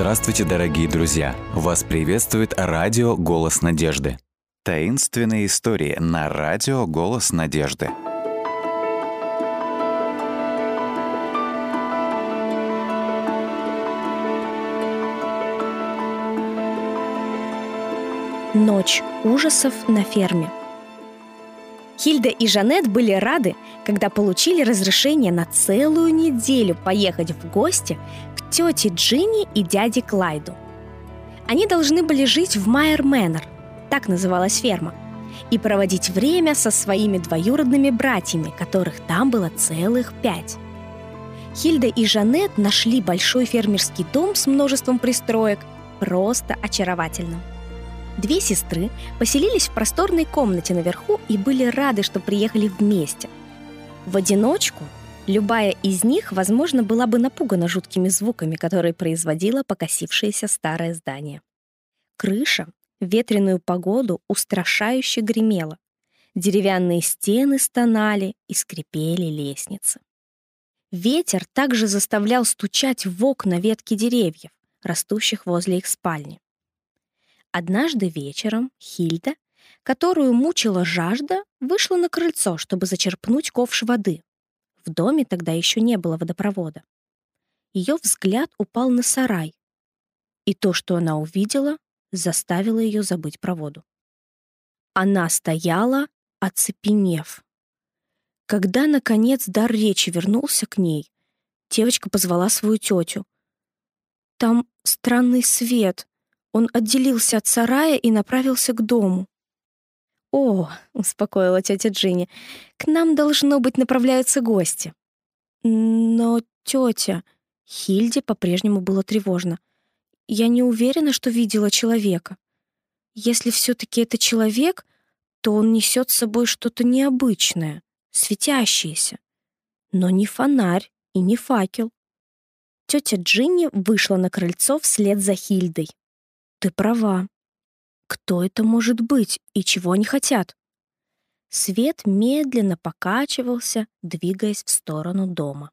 Здравствуйте, дорогие друзья! Вас приветствует радио «Голос надежды». Таинственные истории на радио «Голос надежды». Ночь ужасов на ферме. Хильда и Жанет были рады, когда получили разрешение на целую неделю поехать в гости тете Джинни и дяде Клайду. Они должны были жить в Майер Мэннер, так называлась ферма, и проводить время со своими двоюродными братьями, которых там было целых пять. Хильда и Жанет нашли большой фермерский дом с множеством пристроек просто очаровательным – Две сестры поселились в просторной комнате наверху и были рады, что приехали вместе. В одиночку любая из них, возможно, была бы напугана жуткими звуками, которые производило покосившееся старое здание. Крыша в ветреную погоду устрашающе гремела. Деревянные стены стонали и скрипели лестницы. Ветер также заставлял стучать в окна ветки деревьев, растущих возле их спальни. Однажды вечером Хильда, которую мучила жажда, вышла на крыльцо, чтобы зачерпнуть ковш воды. В доме тогда еще не было водопровода. Ее взгляд упал на сарай, и то, что она увидела, заставило ее забыть про воду. Она стояла, оцепенев. Когда, наконец, дар речи вернулся к ней, девочка позвала свою тетю. «Там странный свет», он отделился от сарая и направился к дому. «О», — успокоила тетя Джинни, — «к нам, должно быть, направляются гости». «Но, тетя...» Хильде по-прежнему было тревожно. «Я не уверена, что видела человека. Если все-таки это человек, то он несет с собой что-то необычное, светящееся. Но не фонарь и не факел». Тетя Джинни вышла на крыльцо вслед за Хильдой. Ты права. Кто это может быть и чего они хотят? Свет медленно покачивался, двигаясь в сторону дома.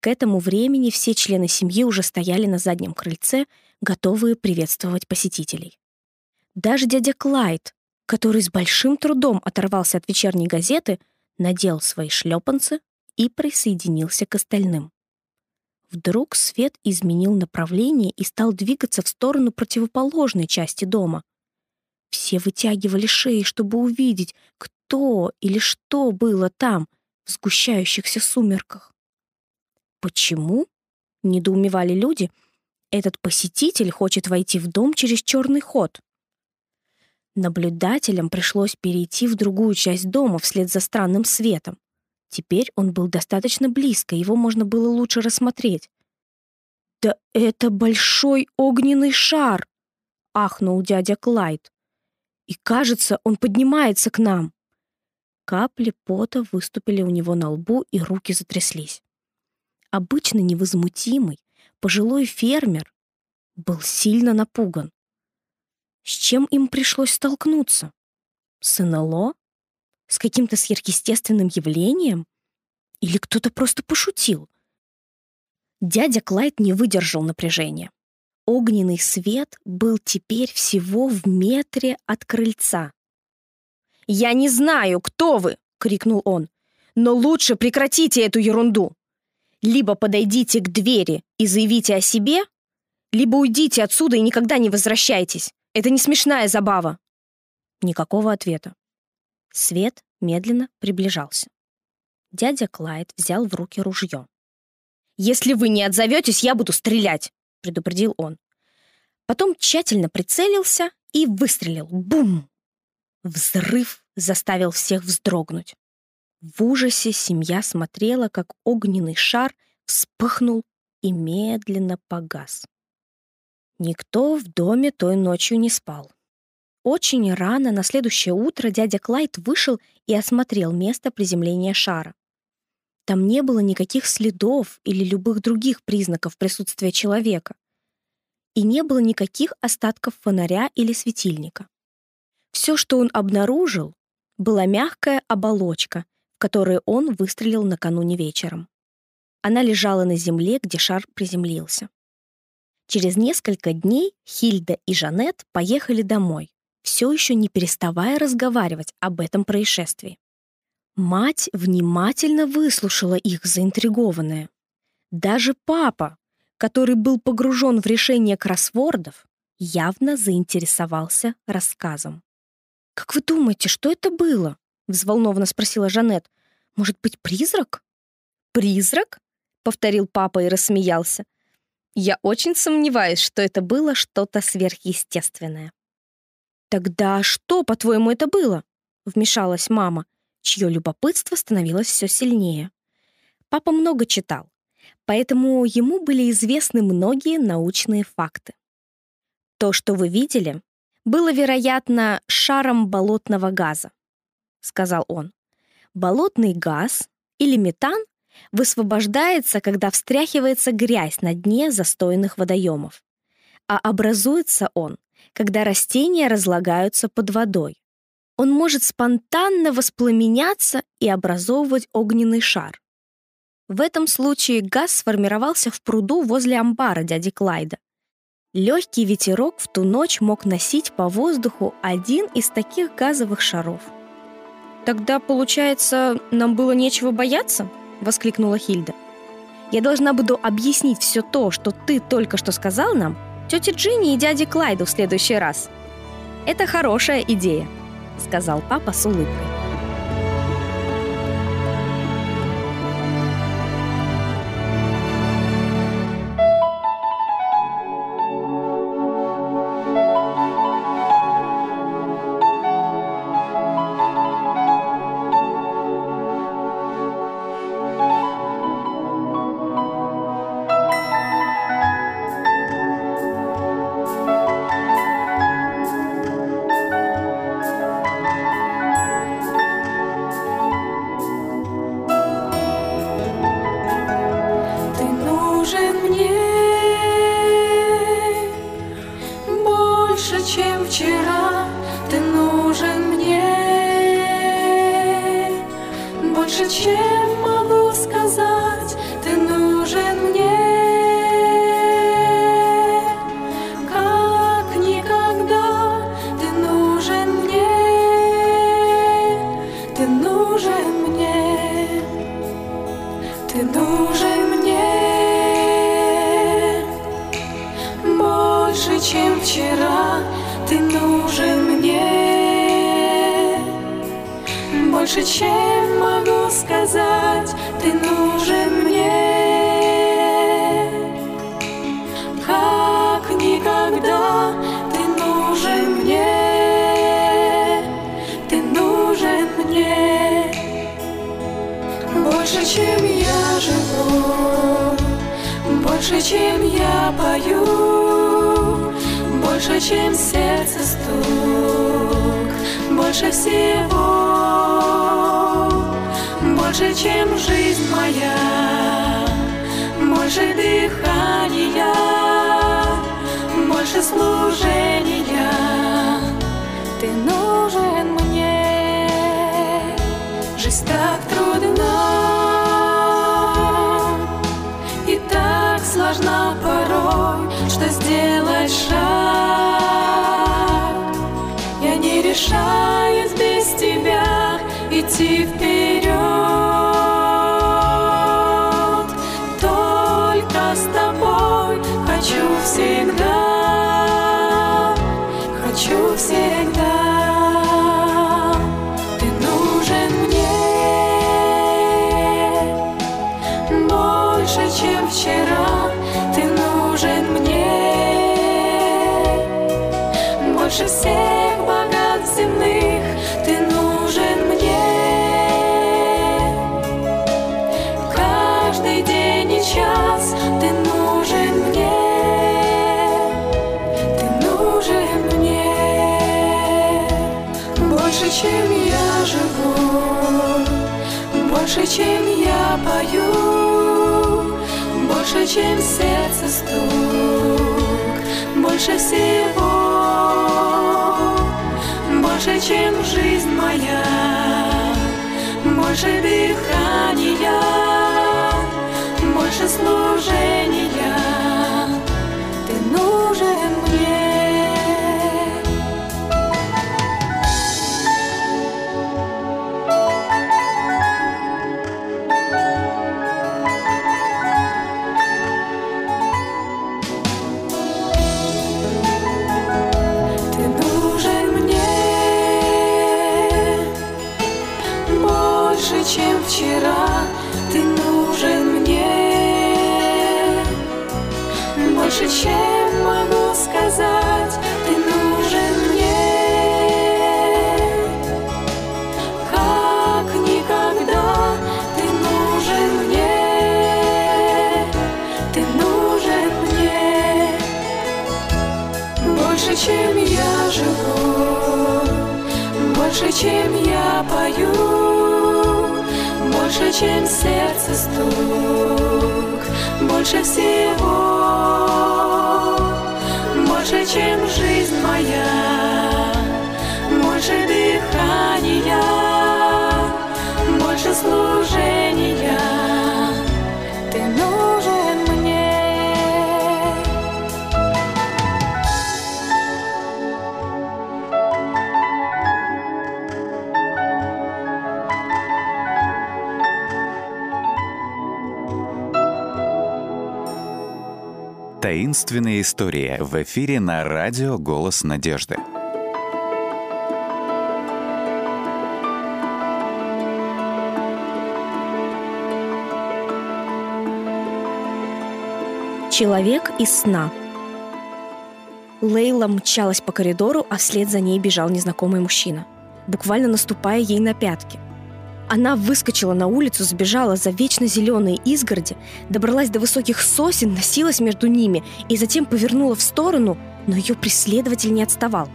К этому времени все члены семьи уже стояли на заднем крыльце, готовые приветствовать посетителей. Даже дядя Клайд, который с большим трудом оторвался от вечерней газеты, надел свои шлепанцы и присоединился к остальным. Вдруг свет изменил направление и стал двигаться в сторону противоположной части дома. Все вытягивали шеи, чтобы увидеть, кто или что было там, в сгущающихся сумерках. «Почему?» — недоумевали люди. «Этот посетитель хочет войти в дом через черный ход». Наблюдателям пришлось перейти в другую часть дома вслед за странным светом. Теперь он был достаточно близко, его можно было лучше рассмотреть. «Да это большой огненный шар!» — ахнул дядя Клайд. «И кажется, он поднимается к нам!» Капли пота выступили у него на лбу, и руки затряслись. Обычно невозмутимый, пожилой фермер был сильно напуган. С чем им пришлось столкнуться? С НЛО? С каким-то сверхъестественным явлением? Или кто-то просто пошутил? Дядя Клайд не выдержал напряжения. Огненный свет был теперь всего в метре от крыльца. «Я не знаю, кто вы!» — крикнул он. «Но лучше прекратите эту ерунду! Либо подойдите к двери и заявите о себе, либо уйдите отсюда и никогда не возвращайтесь. Это не смешная забава!» Никакого ответа. Свет медленно приближался. Дядя Клайд взял в руки ружье. «Если вы не отзоветесь, я буду стрелять», — предупредил он. Потом тщательно прицелился и выстрелил. Бум! Взрыв заставил всех вздрогнуть. В ужасе семья смотрела, как огненный шар вспыхнул и медленно погас. Никто в доме той ночью не спал. Очень рано на следующее утро дядя Клайд вышел и осмотрел место приземления шара. Там не было никаких следов или любых других признаков присутствия человека. И не было никаких остатков фонаря или светильника. Все, что он обнаружил, была мягкая оболочка, в которую он выстрелил накануне вечером. Она лежала на земле, где шар приземлился. Через несколько дней Хильда и Жанет поехали домой, все еще не переставая разговаривать об этом происшествии. Мать внимательно выслушала их, заинтригованная. Даже папа, который был погружен в решение кроссвордов, явно заинтересовался рассказом. «Как вы думаете, что это было?» — взволнованно спросила Жанет. «Может быть, призрак?» «Призрак?» — повторил папа и рассмеялся. «Я очень сомневаюсь, что это было что-то сверхъестественное». «Тогда что, по-твоему, это было?» — вмешалась мама, чье любопытство становилось все сильнее. Папа много читал, поэтому ему были известны многие научные факты. То, что вы видели, было, вероятно, шаром болотного газа, сказал он. Болотный газ или метан высвобождается, когда встряхивается грязь на дне застойных водоемов. А образуется он, когда растения разлагаются под водой. Он может спонтанно воспламеняться и образовывать огненный шар. В этом случае газ сформировался в пруду возле амбара дяди Клайда. Легкий ветерок в ту ночь мог носить по воздуху один из таких газовых шаров. «Тогда, получается, нам было нечего бояться?» — воскликнула Хильда. «Я должна буду объяснить все то, что ты только что сказал нам, тете Джинни и дяде Клайду в следующий раз. Это хорошая идея», — сказал папа с улыбкой. Чем сердце стук, больше всего больше, чем жизнь моя, больше дыхания, больше служения. Больше, чем я пою, больше, чем сердце стук, больше всего, больше, чем жизнь моя, больше дыхания, больше служения. Чем я живу, больше, чем я пою, больше, чем сердце стук, больше всего, больше, чем жизнь моя, больше дыхания, больше служения. Таинственные истории в эфире на радио «Голос надежды». Человек из сна. Лейла мчалась по коридору, а вслед за ней бежал незнакомый мужчина, буквально наступая ей на пятки. Она выскочила на улицу, сбежала за вечно зеленые изгороди, добралась до высоких сосен, носилась между ними и затем повернула в сторону, но ее преследователь не отставал.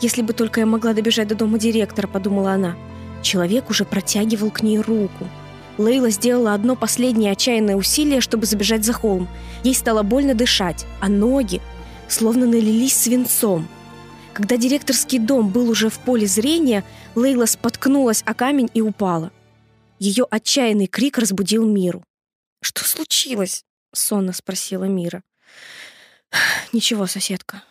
«Если бы только я могла добежать до дома директора», — подумала она. Человек уже протягивал к ней руку. Лейла сделала одно последнее отчаянное усилие, чтобы забежать за холм. Ей стало больно дышать, а ноги словно налились свинцом. Когда директорский дом был уже в поле зрения, Лейла споткнулась о камень и упала. Ее отчаянный крик разбудил Миру. «Что случилось?» — сонно спросила Мира. «Ничего, соседка.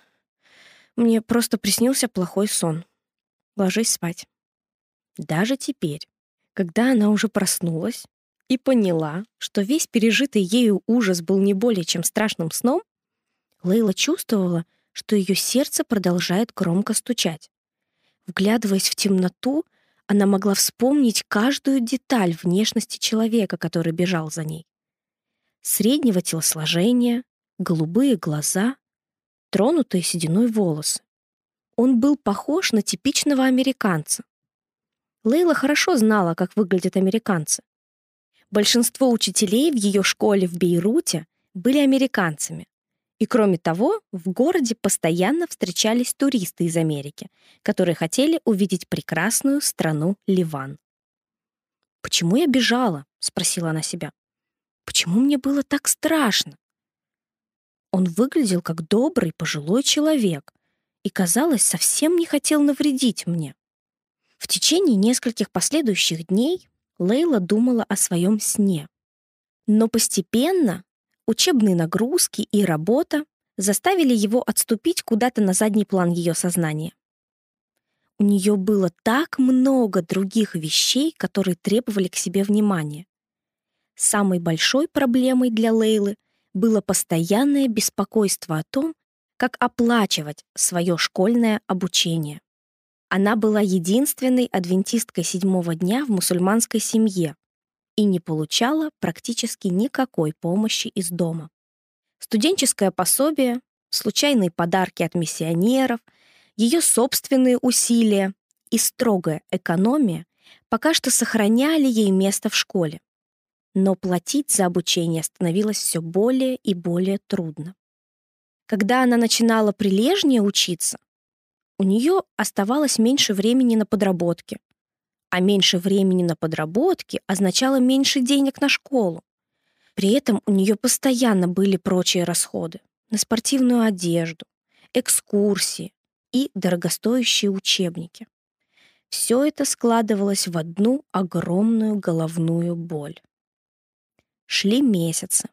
Мне просто приснился плохой сон. Ложись спать». Даже теперь, когда она уже проснулась и поняла, что весь пережитый ею ужас был не более чем страшным сном, Лейла чувствовала, что ее сердце продолжает громко стучать. Вглядываясь в темноту, она могла вспомнить каждую деталь внешности человека, который бежал за ней. Среднего телосложения, голубые глаза, тронутые сединой волосы. Он был похож на типичного американца. Лейла хорошо знала, как выглядят американцы. Большинство учителей в ее школе в Бейруте были американцами. И кроме того, в городе постоянно встречались туристы из Америки, которые хотели увидеть прекрасную страну Ливан. «Почему я бежала?» — спросила она себя. «Почему мне было так страшно?» Он выглядел как добрый пожилой человек и, казалось, совсем не хотел навредить мне. В течение нескольких последующих дней Лейла думала о своем сне. Но постепенно учебные нагрузки и работа заставили его отступить куда-то на задний план ее сознания. У нее было так много других вещей, которые требовали к себе внимания. Самой большой проблемой для Лейлы было постоянное беспокойство о том, как оплачивать свое школьное обучение. Она была единственной адвентисткой седьмого дня в мусульманской семье и не получала практически никакой помощи из дома. Студенческое пособие, случайные подарки от миссионеров, ее собственные усилия и строгая экономия пока что сохраняли ей место в школе. Но платить за обучение становилось все более и более трудно. Когда она начинала прилежнее учиться, у нее оставалось меньше времени на подработки, а меньше времени на подработки означало меньше денег на школу. При этом у нее постоянно были прочие расходы на спортивную одежду, экскурсии и дорогостоящие учебники. Все это складывалось в одну огромную головную боль. Шли месяцы.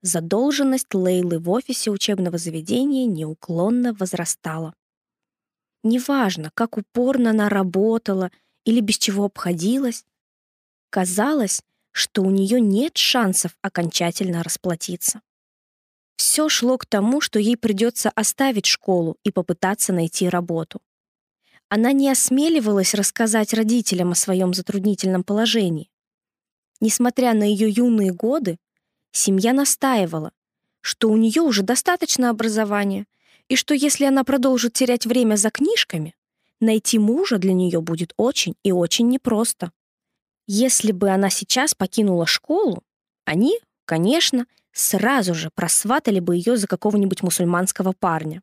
Задолженность Лейлы в офисе учебного заведения неуклонно возрастала. Неважно, как упорно она работала или без чего обходилась, казалось, что у нее нет шансов окончательно расплатиться. Все шло к тому, что ей придется оставить школу и попытаться найти работу. Она не осмеливалась рассказать родителям о своем затруднительном положении. Несмотря на ее юные годы, семья настаивала, что у нее уже достаточно образования, и что если она продолжит терять время за книжками, найти мужа для нее будет очень и очень непросто. Если бы она сейчас покинула школу, они, конечно, сразу же просватали бы ее за какого-нибудь мусульманского парня.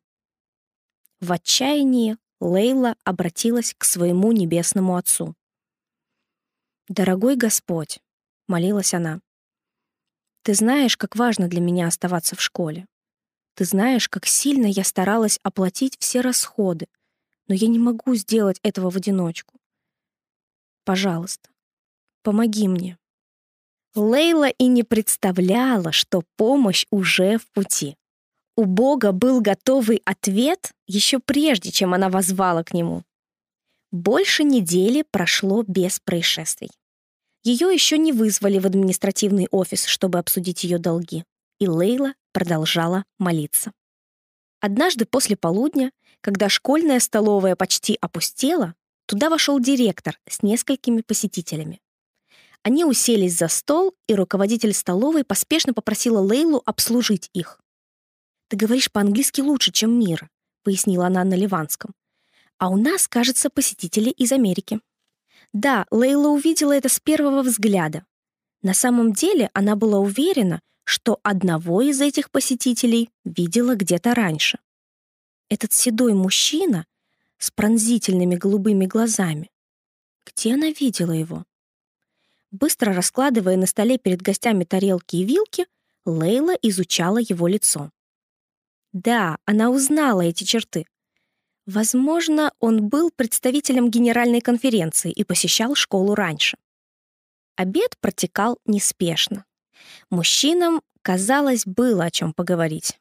В отчаянии Лейла обратилась к своему небесному отцу. «Дорогой Господь», — молилась она, — «ты знаешь, как важно для меня оставаться в школе. Ты знаешь, как сильно я старалась оплатить все расходы, но я не могу сделать этого в одиночку. Пожалуйста, помоги мне». Лейла и не представляла, что помощь уже в пути. У Бога был готовый ответ еще прежде, чем она возвала к нему. Больше недели прошло без происшествий. Ее еще не вызвали в административный офис, чтобы обсудить ее долги, и Лейла продолжала молиться. Однажды после полудня, когда школьная столовая почти опустела, туда вошел директор с несколькими посетителями. Они уселись за стол, и руководитель столовой поспешно попросила Лейлу обслужить их. «Ты говоришь по-английски лучше, чем Мира», — пояснила она на ливанском. «А у нас, кажется, посетители из Америки». Да, Лейла увидела это с первого взгляда. На самом деле она была уверена, что одного из этих посетителей видела где-то раньше. Этот седой мужчина с пронзительными голубыми глазами. Где она видела его? Быстро раскладывая на столе перед гостями тарелки и вилки, Лейла изучала его лицо. Да, она узнала эти черты. Возможно, он был представителем генеральной конференции и посещал школу раньше. Обед протекал неспешно. Мужчинам, казалось, было о чем поговорить.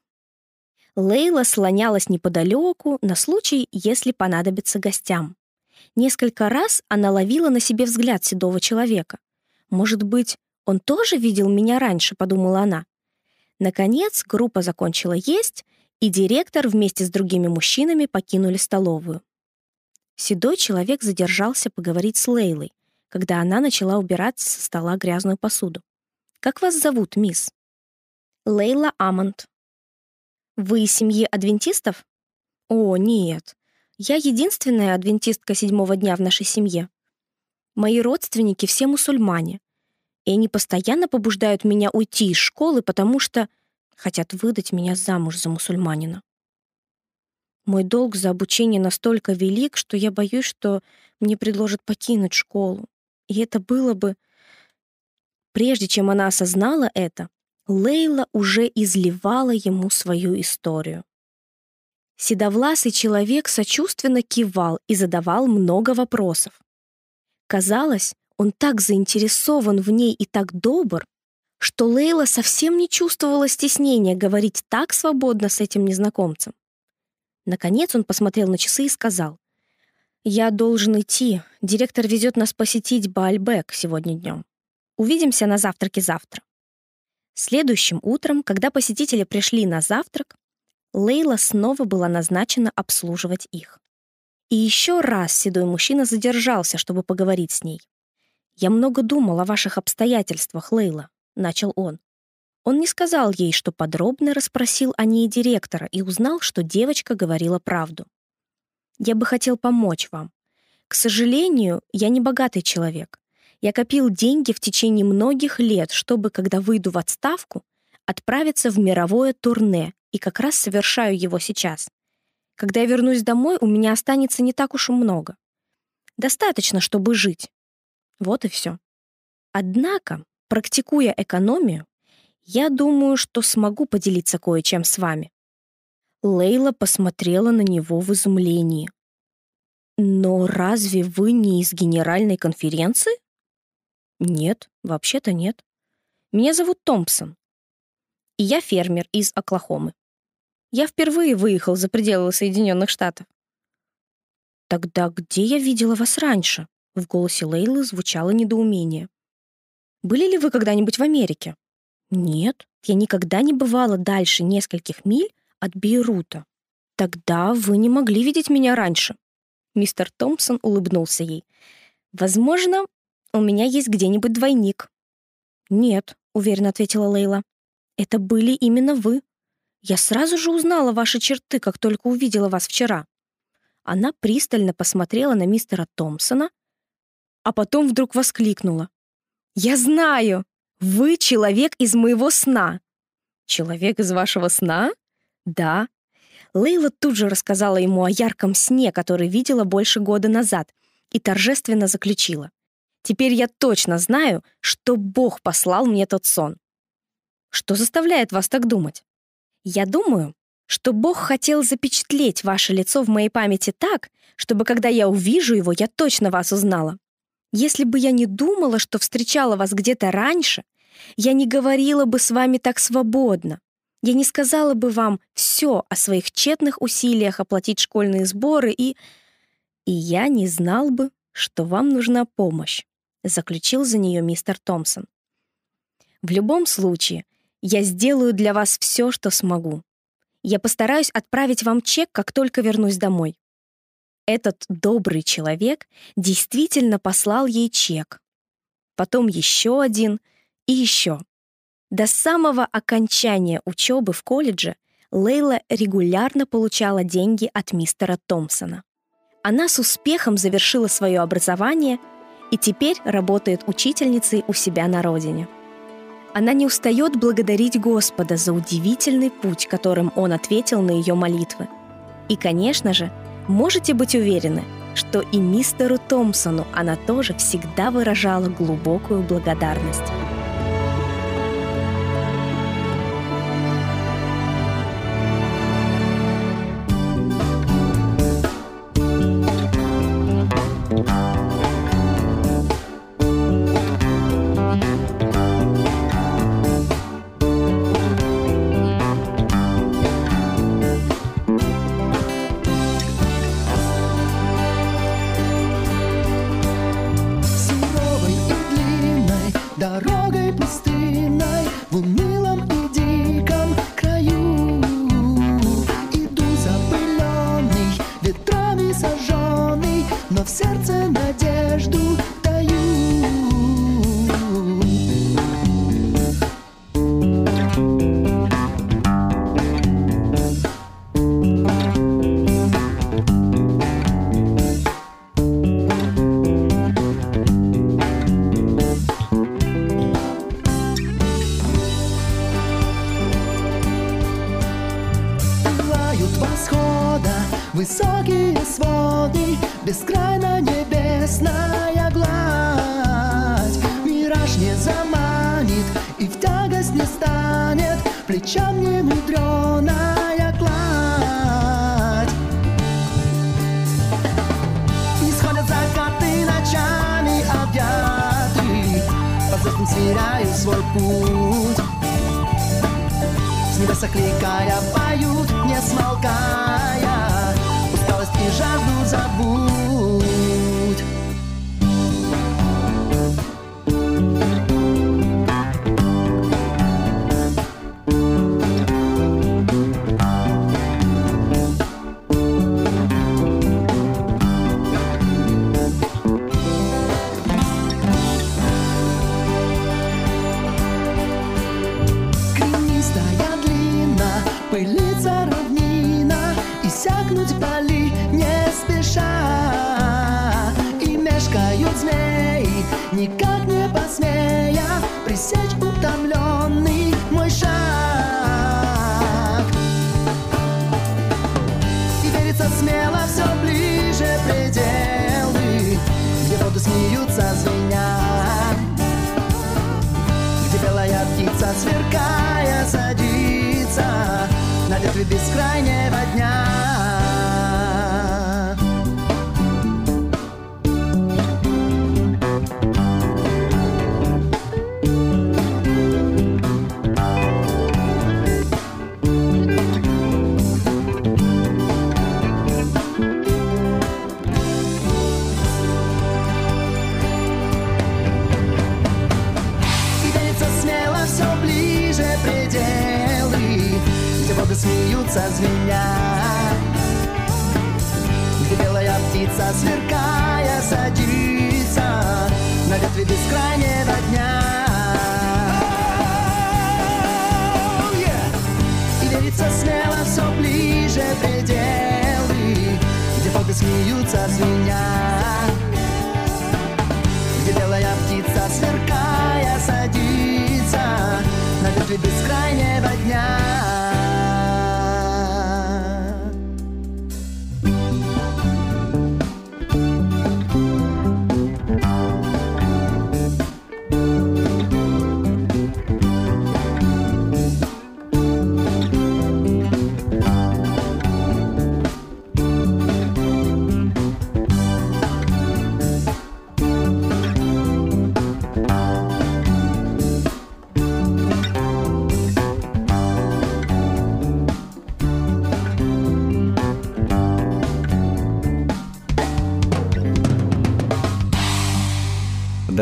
Лейла слонялась неподалеку на случай, если понадобится гостям. Несколько раз она ловила на себе взгляд седого человека. Может быть, он тоже видел меня раньше, подумала она. Наконец, группа закончила есть, и директор вместе с другими мужчинами покинули столовую. Седой человек задержался поговорить с Лейлой, когда она начала убирать со стола грязную посуду. «Как вас зовут, мисс?» «Лейла Амонт». «Вы из семьи адвентистов?» «О, нет. Я единственная адвентистка седьмого дня в нашей семье. Мои родственники все мусульмане, и они постоянно побуждают меня уйти из школы, потому что хотят выдать меня замуж за мусульманина. Мой долг за обучение настолько велик, что я боюсь, что мне предложат покинуть школу. И это было бы... Прежде чем она осознала это, Лейла уже изливала ему свою историю. Седовласый человек сочувственно кивал и задавал много вопросов. Казалось, он так заинтересован в ней и так добр, что Лейла совсем не чувствовала стеснения говорить так свободно с этим незнакомцем. Наконец он посмотрел на часы и сказал, «Я должен идти. Директор везет нас посетить Баальбек сегодня днем. Увидимся на завтраке завтра». Следующим утром, когда посетители пришли на завтрак, Лейла снова была назначена обслуживать их. И еще раз седой мужчина задержался, чтобы поговорить с ней. «Я много думал о ваших обстоятельствах, Лейла», — начал он. Он не сказал ей, что подробно расспросил о ней директора и узнал, что девочка говорила правду. «Я бы хотел помочь вам. К сожалению, я не богатый человек. Я копил деньги в течение многих лет, чтобы, когда выйду в отставку, отправиться в мировое турне, и как раз совершаю его сейчас. Когда я вернусь домой, у меня останется не так уж и много. Достаточно, чтобы жить. Вот и все. Однако, практикуя экономию, я думаю, что смогу поделиться кое-чем с вами. Лейла посмотрела на него в изумлении. «Но разве вы не из генеральной конференции?» «Нет, вообще-то нет. Меня зовут Томпсон. И я фермер из Оклахомы. Я впервые выехал за пределы Соединенных Штатов. Тогда где я видела вас раньше? В голосе Лейлы звучало недоумение. Были ли вы когда-нибудь в Америке? Нет, я никогда не бывала дальше нескольких миль от Бейрута. Тогда вы не могли видеть меня раньше. Мистер Томпсон улыбнулся ей. «Возможно, у меня есть где-нибудь двойник». «Нет», — уверенно ответила Лейла. «Это были именно вы. Я сразу же узнала ваши черты, как только увидела вас вчера». Она пристально посмотрела на мистера Томпсона, а потом вдруг воскликнула. «Я знаю! Вы человек из моего сна!» «Человек из вашего сна?» «Да». Лейла тут же рассказала ему о ярком сне, который видела больше года назад, и торжественно заключила. «Теперь я точно знаю, что Бог послал мне тот сон». «Что заставляет вас так думать?» «Я думаю, что Бог хотел запечатлеть ваше лицо в моей памяти так, чтобы когда я увижу его, я точно вас узнала. Если бы я не думала, что встречала вас где-то раньше, я не говорила бы с вами так свободно. Я не сказала бы вам все о своих тщетных усилиях оплатить школьные сборы и... И я не знал бы, что вам нужна помощь, заключил за нее мистер Томпсон. В любом случае, я сделаю для вас все, что смогу. Я постараюсь отправить вам чек, как только вернусь домой. Этот добрый человек действительно послал ей чек. Потом еще один и еще. До самого окончания учебы в колледже Лейла регулярно получала деньги от мистера Томпсона. Она с успехом завершила свое образование и теперь работает учительницей у себя на родине. Она не устает благодарить Господа за удивительный путь, которым Он ответил на ее молитвы. И, конечно же, можете быть уверены, что и мистеру Томпсону она тоже всегда выражала глубокую благодарность. Плечам не мудреная гладь Исходят закаты ночами объяты По звездам сверяю свой путь С небес окликая поют, не смолкая и жажду забудь. Никак не посмея Пресечь утомленный мой шаг. И верится смело все ближе пределы Где воды смеются, звеня. Где белая птица, сверкая, садится На ветви бескрайнего дня Звеня Где белая птица сверкая, садится. На ветви бескрайнего дня. И верится смело все ближе пределы Где фото смеются свинья. Где белая птица, сверкая, садится. На ветви бескрайнего дня